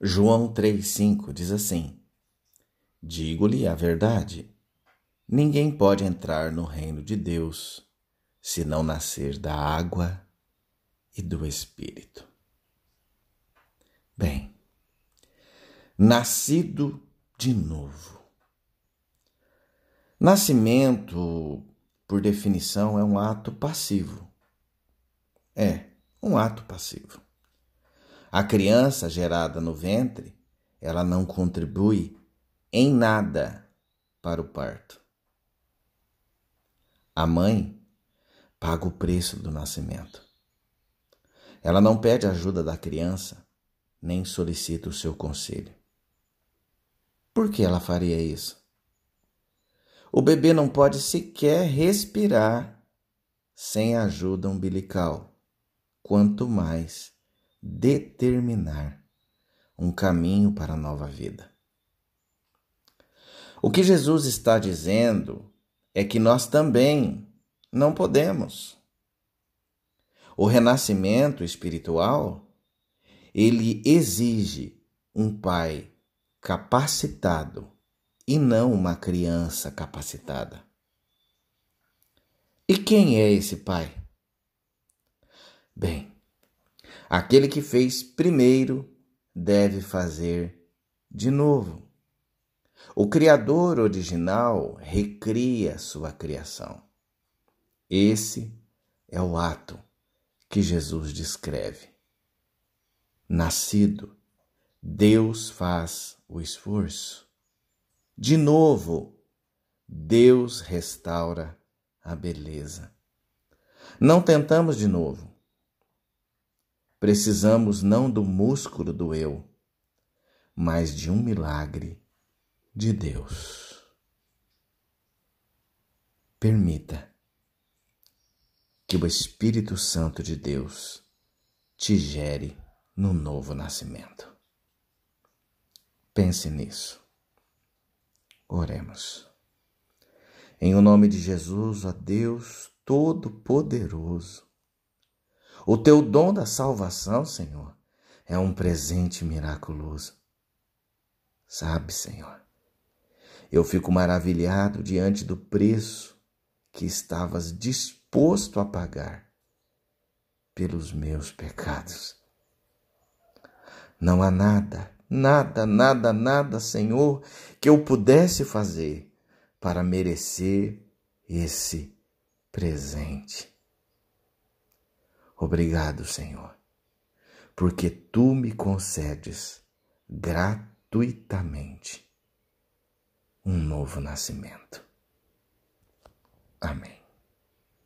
João 3,5 diz assim: Digo-lhe a verdade, ninguém pode entrar no reino de Deus se não nascer da água e do Espírito. Bem, nascido de novo. Nascimento, por definição, é um ato passivo. É, um ato passivo. A criança gerada no ventre, ela não contribui em nada para o parto. A mãe paga o preço do nascimento. Ela não pede ajuda da criança, nem solicita o seu conselho. Por que ela faria isso? O bebê não pode sequer respirar sem ajuda umbilical, quanto mais determinar um caminho para a nova vida. O que Jesus está dizendo é que nós também não podemos. O renascimento espiritual, ele exige um pai capacitado e não uma criança capacitada. E quem é esse pai? Bem, aquele que fez primeiro deve fazer de novo. O Criador original recria sua criação. Esse é o ato que Jesus descreve. Nascido, Deus faz o esforço. De novo, Deus restaura a beleza. Não tentamos de novo. Precisamos não do músculo do eu, mas de um milagre de Deus. Permita que o Espírito Santo de Deus te gere no novo nascimento. Pense nisso. Oremos. Em o nome de Jesus, ó Deus Todo-Poderoso, o teu dom da salvação, Senhor, é um presente miraculoso. Sabe, Senhor, eu fico maravilhado diante do preço que estavas disposto a pagar pelos meus pecados. Não há nada, nada, nada, nada, Senhor, que eu pudesse fazer para merecer esse presente. Obrigado, Senhor, porque tu me concedes gratuitamente um novo nascimento. Amém.